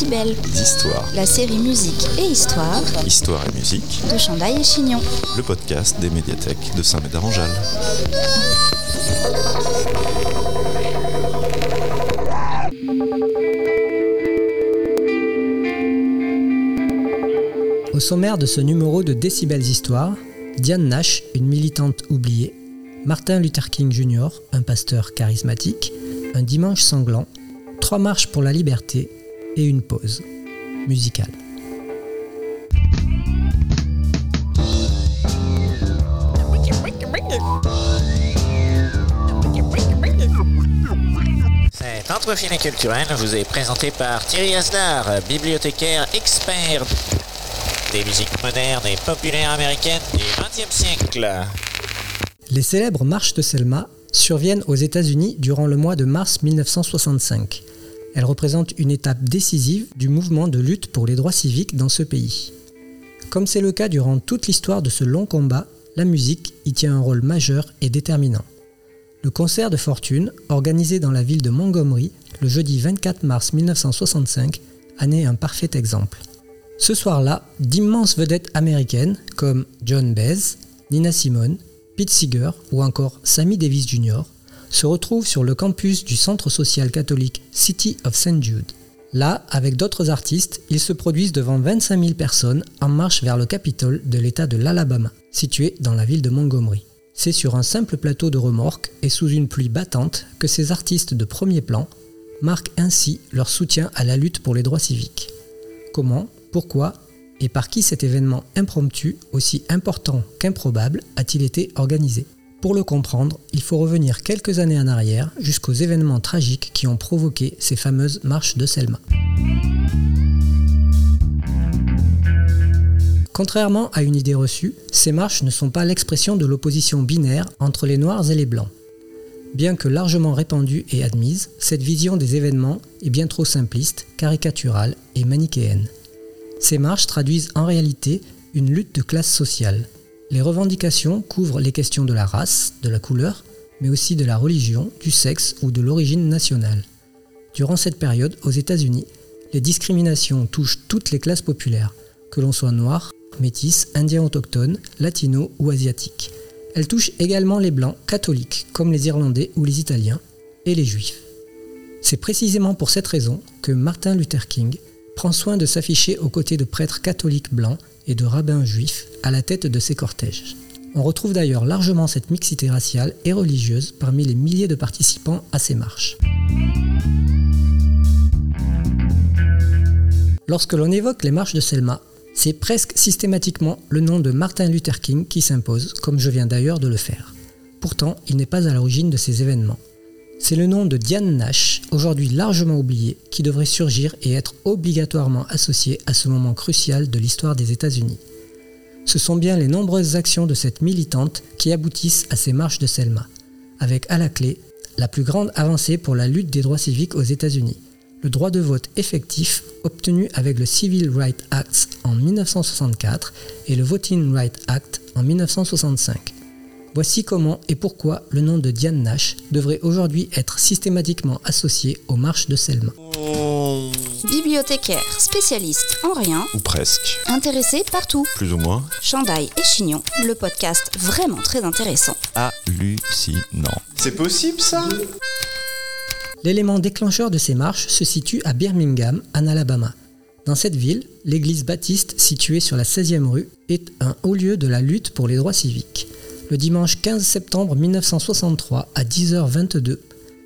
Décibel. d'histoire. La série musique et histoire Histoire et musique, de Chandaille et Chignon. le podcast des médiathèques de Saint-Médard-en-Jalles. Au sommaire de ce numéro de Décibels Histoire, Diane Nash, une militante oubliée, Martin Luther King Jr., un pasteur charismatique, un dimanche sanglant, trois marches pour la liberté et une pause musicale. Cet entrefilé culturel vous est présenté par Thierry Asdar, bibliothécaire expert des musiques modernes et populaires américaines du XXe siècle. Les célèbres marches de Selma surviennent aux États-Unis durant le mois de mars 1965. Elles représentent une étape décisive du mouvement de lutte pour les droits civiques dans ce pays. Comme c'est le cas durant toute l'histoire de ce long combat, la musique y tient un rôle majeur et déterminant. Le concert de fortune, organisé dans la ville de Montgomery le jeudi 24 mars 1965, en est un parfait exemple. Ce soir-là, d'immenses vedettes américaines comme John Baez, Nina Simone, Pete Seeger ou encore Sammy Davis Jr. se retrouvent sur le campus du centre social catholique City of St. Jude. Là, avec d'autres artistes, ils se produisent devant 25 000 personnes en marche vers le Capitole de l'État de l'Alabama, situé dans la ville de Montgomery. C'est sur un simple plateau de remorque et sous une pluie battante que ces artistes de premier plan marquent ainsi leur soutien à la lutte pour les droits civiques. Comment, pourquoi et par qui cet événement impromptu, aussi important qu'improbable, a-t-il été organisé? Pour le comprendre, il faut revenir quelques années en arrière jusqu'aux événements tragiques qui ont provoqué ces fameuses marches de Selma. Contrairement à une idée reçue, ces marches ne sont pas l'expression de l'opposition binaire entre les noirs et les blancs. Bien que largement répandue et admise, cette vision des événements est bien trop simpliste, caricaturale et manichéenne. Ces marches traduisent en réalité une lutte de classe sociale. Les revendications couvrent les questions de la race, de la couleur, mais aussi de la religion, du sexe ou de l'origine nationale. Durant cette période, aux États-Unis, les discriminations touchent toutes les classes populaires, que l'on soit noir, métis, indien autochtone, latino ou asiatique. Elles touchent également les blancs catholiques, comme les Irlandais ou les Italiens, et les juifs. C'est précisément pour cette raison que Martin Luther King prend soin de s'afficher aux côtés de prêtres catholiques blancs et de rabbins juifs à la tête de ses cortèges. On retrouve d'ailleurs largement cette mixité raciale et religieuse parmi les milliers de participants à ces marches. Lorsque l'on évoque les marches de Selma, c'est presque systématiquement le nom de Martin Luther King qui s'impose, comme je viens d'ailleurs de le faire. Pourtant, il n'est pas à l'origine de ces événements. C'est le nom de Diane Nash, aujourd'hui largement oublié, qui devrait surgir et être obligatoirement associé à ce moment crucial de l'histoire des États-Unis. Ce sont bien les nombreuses actions de cette militante qui aboutissent à ces marches de Selma, avec à la clé la plus grande avancée pour la lutte des droits civiques aux États-Unis, le droit de vote effectif obtenu avec le Civil Rights Act en 1964 et le Voting Rights Act en 1965. Voici comment et pourquoi le nom de Diane Nash devrait aujourd'hui être systématiquement associé aux marches de Selma. Bibliothécaire, spécialiste en rien, Ou presque, intéressé partout. plus ou moins Chandaille et Chignon, le podcast vraiment très intéressant. hallucinant. C'est possible ça? L'élément déclencheur de ces marches se situe à Birmingham, en Alabama. Dans cette ville, l'église baptiste située sur la 16e rue est un haut lieu de la lutte pour les droits civiques. Le dimanche 15 septembre 1963 à 10h22,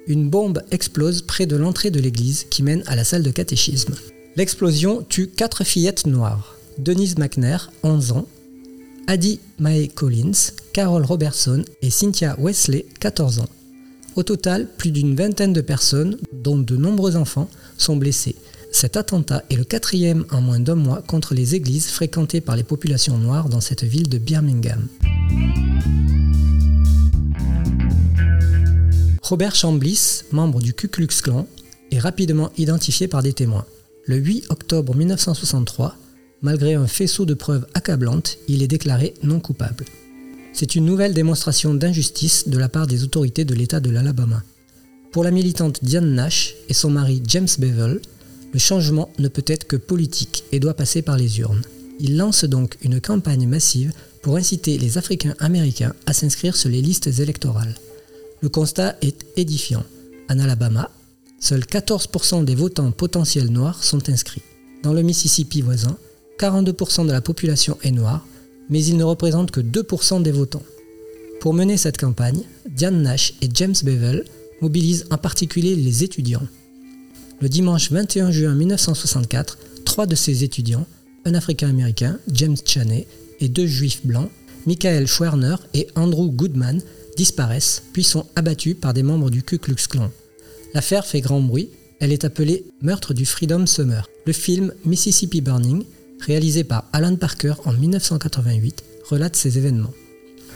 une bombe explose près de l'entrée de l'église qui mène à la salle de catéchisme. L'explosion tue quatre fillettes noires. Denise McNair, 11 ans, Addie Mae Collins, Carol Robertson et Cynthia Wesley, 14 ans. Au total, plus d'une vingtaine de personnes, dont de nombreux enfants, sont blessés. Cet attentat est le quatrième en moins d'un mois contre les églises fréquentées par les populations noires dans cette ville de Birmingham. Robert Chambliss, membre du Ku Klux Klan, est rapidement identifié par des témoins. Le 8 octobre 1963, malgré un faisceau de preuves accablantes, il est déclaré non coupable. C'est une nouvelle démonstration d'injustice de la part des autorités de l'État de l'Alabama. Pour la militante Diane Nash et son mari James Bevel, Le changement ne peut être que politique et doit passer par les urnes. Il lance donc une campagne massive pour inciter les Africains américains à s'inscrire sur les listes électorales. Le constat est édifiant. En Alabama, seuls 14% des votants potentiels noirs sont inscrits. Dans le Mississippi voisin, 42% de la population est noire, mais ils ne représentent que 2% des votants. Pour mener cette campagne, Diane Nash et James Bevel mobilisent en particulier les étudiants. Le dimanche 21 juin 1964, trois de ces étudiants, un Africain-Américain, James Chaney, et deux Juifs blancs, Michael Schwerner et Andrew Goodman, disparaissent puis sont abattus par des membres du Ku Klux Klan. L'affaire fait grand bruit, elle est appelée Meurtre du Freedom Summer. Le film Mississippi Burning, réalisé par Alan Parker en 1988, relate ces événements.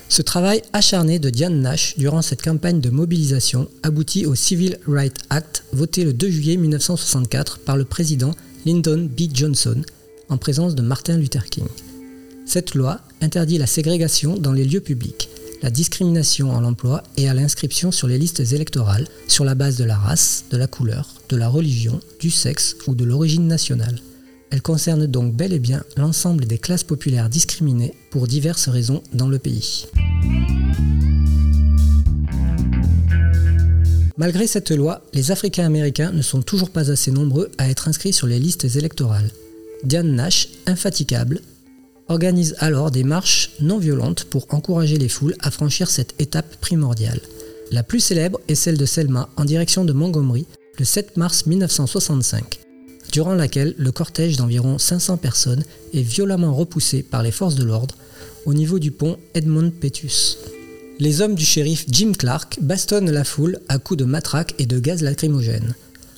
Ce travail acharné de Diane Nash durant cette campagne de mobilisation aboutit au Civil Rights Act voté le 2 juillet 1964 par le président Lyndon B. Johnson en présence de Martin Luther King. Cette loi interdit la ségrégation dans les lieux publics, la discrimination en l'emploi et à l'inscription sur les listes électorales sur la base de la race, de la couleur, de la religion, du sexe ou de l'origine nationale. Elle concerne donc bel et bien l'ensemble des classes populaires discriminées pour diverses raisons dans le pays. Malgré cette loi, les Africains américains ne sont toujours pas assez nombreux à être inscrits sur les listes électorales. Diane Nash, infatigable, organise alors des marches non violentes pour encourager les foules à franchir cette étape primordiale. La plus célèbre est celle de Selma en direction de Montgomery le 7 mars 1965, durant laquelle le cortège d'environ 500 personnes est violemment repoussé par les forces de l'ordre au niveau du pont Edmond Petus. Les hommes du shérif Jim Clark bastonnent la foule à coups de matraque et de gaz lacrymogène.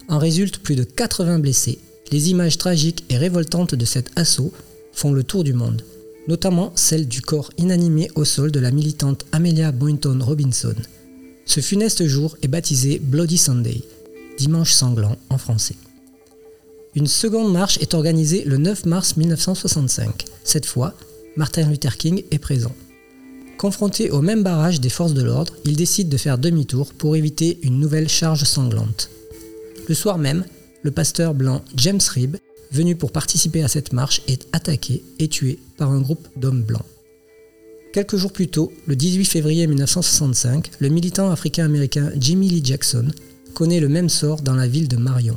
En résultent plus de 80 blessés. Les images tragiques et révoltantes de cet assaut font le tour du monde, notamment celle du corps inanimé au sol de la militante Amelia Boynton Robinson. Ce funeste jour est baptisé Bloody Sunday, dimanche sanglant en français. Une seconde marche est organisée le 9 mars 1965. Cette fois, Martin Luther King est présent. Confronté au même barrage des forces de l'ordre, il décide de faire demi-tour pour éviter une nouvelle charge sanglante. Le soir même, le pasteur blanc James Ribb venu pour participer à cette marche, est attaqué et tué par un groupe d'hommes blancs. Quelques jours plus tôt, le 18 février 1965, le militant africain-américain Jimmy Lee Jackson connaît le même sort dans la ville de Marion.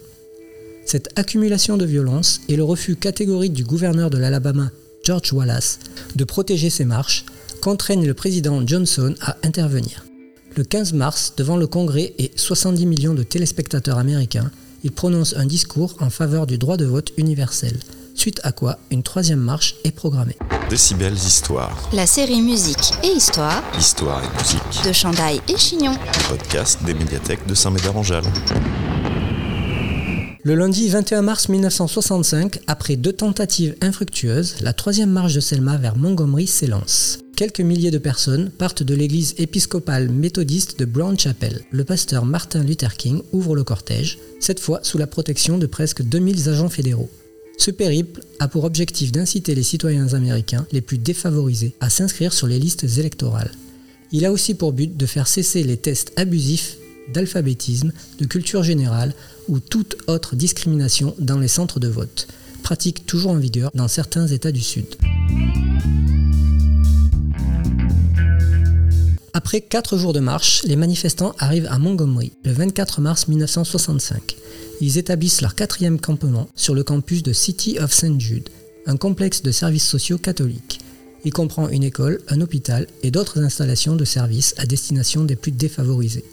Cette accumulation de violence et le refus catégorique du gouverneur de l'Alabama, George Wallace, de protéger ces marches contraignent le président Johnson à intervenir. Le 15 mars, devant le Congrès et 70 millions de téléspectateurs américains, il prononce un discours en faveur du droit de vote universel, suite à quoi une troisième marche est programmée. Décibels Histoire. La série Musique et Histoire Histoire et musique. de Chandaille et Chignon. Le podcast des médiathèques de Saint-Médard-en-Jalles. Le lundi 21 mars 1965, après deux tentatives infructueuses, la troisième marche de Selma vers Montgomery s'élance. Quelques milliers de personnes partent de l'église épiscopale méthodiste de Brown Chapel. Le pasteur Martin Luther King ouvre le cortège, cette fois sous la protection de presque 2000 agents fédéraux. Ce périple a pour objectif d'inciter les citoyens américains les plus défavorisés à s'inscrire sur les listes électorales. Il a aussi pour but de faire cesser les tests abusifs d'alphabétisme, de culture générale ou toute autre discrimination dans les centres de vote, pratique toujours en vigueur dans certains États du Sud. Après quatre jours de marche, les manifestants arrivent à Montgomery le 24 mars 1965. Ils établissent leur quatrième campement sur le campus de City of St. Jude, un complexe de services sociaux catholiques. Il comprend une école, un hôpital et d'autres installations de services à destination des plus défavorisés.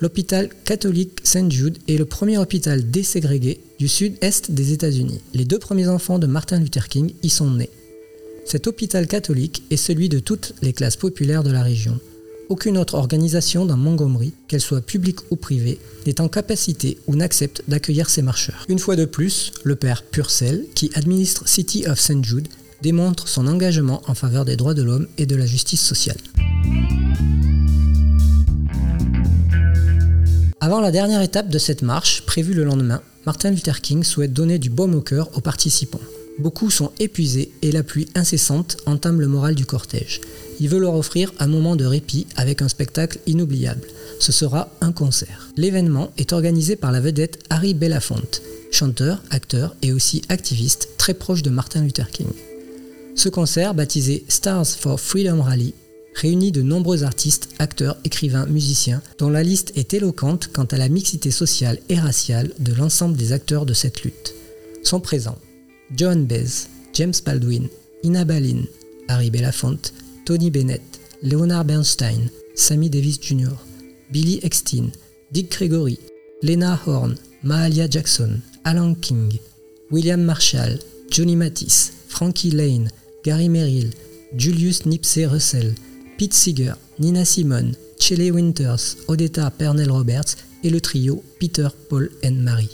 L'hôpital catholique St. Jude est le premier hôpital déségrégué du sud-est des États-Unis. Les deux premiers enfants de Martin Luther King y sont nés. Cet hôpital catholique est celui de toutes les classes populaires de la région. Aucune autre organisation dans Montgomery, qu'elle soit publique ou privée, n'est en capacité ou n'accepte d'accueillir ces marcheurs. Une fois de plus, le père Purcell, qui administre City of St. Jude, démontre son engagement en faveur des droits de l'homme et de la justice sociale. Avant la dernière étape de cette marche, prévue le lendemain, Martin Luther King souhaite donner du baume au cœur aux participants. Beaucoup sont épuisés et la pluie incessante entame le moral du cortège. Il veut leur offrir un moment de répit avec un spectacle inoubliable. Ce sera un concert. L'événement est organisé par la vedette Harry Belafonte. chanteur, acteur et aussi activiste très proche de Martin Luther King. Ce concert, baptisé Stars for Freedom Rally, réunit de nombreux artistes, acteurs, écrivains, musiciens, dont la liste est éloquente quant à la mixité sociale et raciale de l'ensemble des acteurs de cette lutte. Sont présents John Baez, James Baldwin, Ina Balin, Harry Belafonte, Tony Bennett, Leonard Bernstein, Sammy Davis Jr., Billy Eckstein, Dick Gregory, Lena Horne, Mahalia Jackson, Alan King, William Marshall, Johnny Mathis, Frankie Lane, Gary Merrill, Julius Nipsey Russell, Pete Seeger, Nina Simone, Shelley Winters, Odetta Pernell Roberts et le trio Peter, Paul and Mary.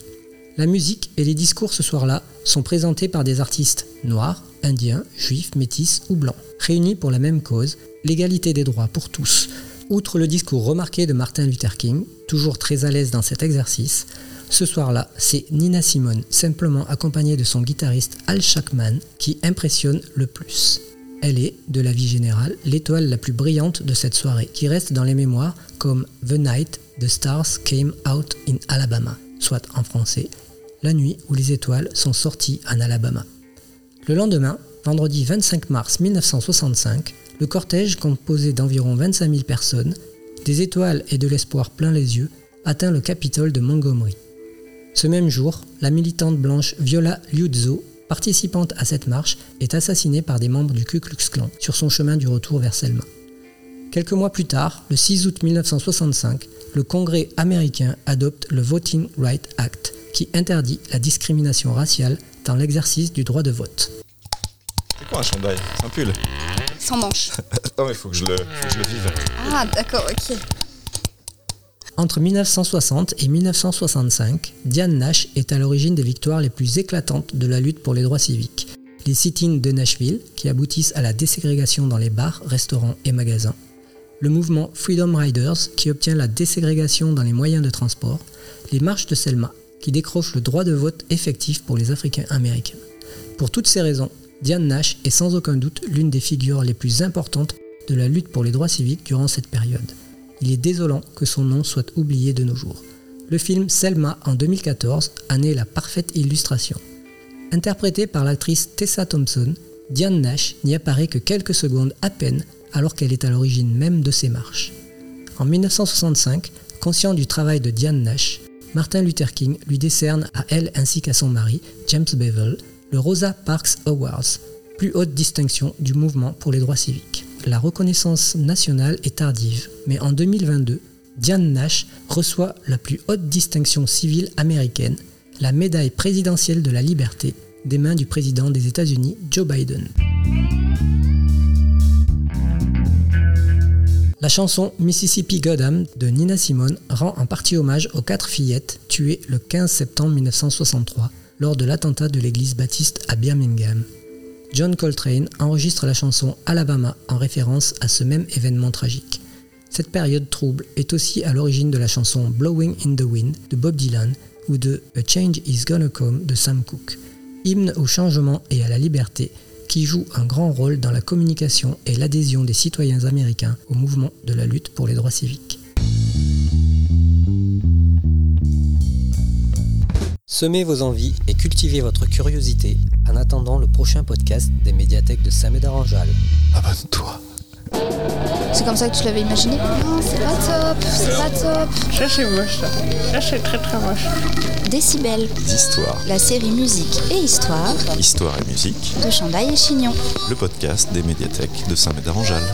La musique et les discours ce soir-là sont présentés par des artistes noirs, indiens, juifs, métis ou blancs, réunis pour la même cause, l'égalité des droits pour tous. Outre le discours remarqué de Martin Luther King, toujours très à l'aise dans cet exercice, ce soir-là, c'est Nina Simone, simplement accompagnée de son guitariste Al Shackman, qui impressionne le plus. Elle est, de la vie générale, l'étoile la plus brillante de cette soirée, qui reste dans les mémoires comme The Night the Stars Came Out in Alabama, soit en français, la nuit où les étoiles sont sorties en Alabama. Le lendemain, vendredi 25 mars 1965, le cortège, composé d'environ 25 000 personnes, des étoiles et de l'espoir plein les yeux, atteint le Capitole de Montgomery. Ce même jour, la militante blanche Viola Liuzzo participante à cette marche, est assassinée par des membres du Ku Klux Klan sur son chemin du retour vers Selma. Quelques mois plus tard, le 6 août 1965, le Congrès américain adopte le Voting Rights Act, qui interdit la discrimination raciale dans l'exercice du droit de vote. C'est quoi un chandail? C'est un pull Sans manche. Non mais faut que je le, faut que je le vive. Ah, d'accord, ok. Entre 1960 et 1965, Diane Nash est à l'origine des victoires les plus éclatantes de la lutte pour les droits civiques. Les sit-ins de Nashville, qui aboutissent à la déségrégation dans les bars, restaurants et magasins. Le mouvement Freedom Riders, qui obtient la déségrégation dans les moyens de transport. Les marches de Selma, qui décrochent le droit de vote effectif pour les Africains américains. Pour toutes ces raisons, Diane Nash est sans aucun doute l'une des figures les plus importantes de la lutte pour les droits civiques durant cette période il est désolant que son nom soit oublié de nos jours. Le film Selma en 2014 en est la parfaite illustration. Interprétée par l'actrice Tessa Thompson, Diane Nash n'y apparaît que quelques secondes à peine alors qu'elle est à l'origine même de ces marches. En 1965, conscient du travail de Diane Nash, Martin Luther King lui décerne à elle ainsi qu'à son mari, James Bevel, le Rosa Parks Awards, plus haute distinction du mouvement pour les droits civiques la reconnaissance nationale est tardive, mais en 2022, Diane Nash reçoit la plus haute distinction civile américaine, la médaille présidentielle de la liberté, des mains du président des États-Unis, Joe Biden. La chanson Mississippi Goddam de Nina Simone rend en partie hommage aux quatre fillettes tuées le 15 septembre 1963 lors de l'attentat de l'église baptiste à Birmingham. John Coltrane enregistre la chanson Alabama en référence à ce même événement tragique. Cette période trouble est aussi à l'origine de la chanson Blowing in the Wind de Bob Dylan ou de A Change is Gonna Come de Sam Cooke, hymne au changement et à la liberté qui joue un grand rôle dans la communication et l'adhésion des citoyens américains au mouvement de la lutte pour les droits civiques. Semez vos envies et cultivez votre curiosité en attendant le prochain podcast des médiathèques de Samed Aranjal. Abonne-toi. C'est comme ça que tu l'avais imaginé? Non, c'est pas top, c'est pas top. Ça c'est moche ça. Ça c'est très très moche. Décibel, Histoires. la série musique et histoire Histoire et musique. de Chandail et Chignon. Le podcast des médiathèques de Saint-Médard-en-Jalles.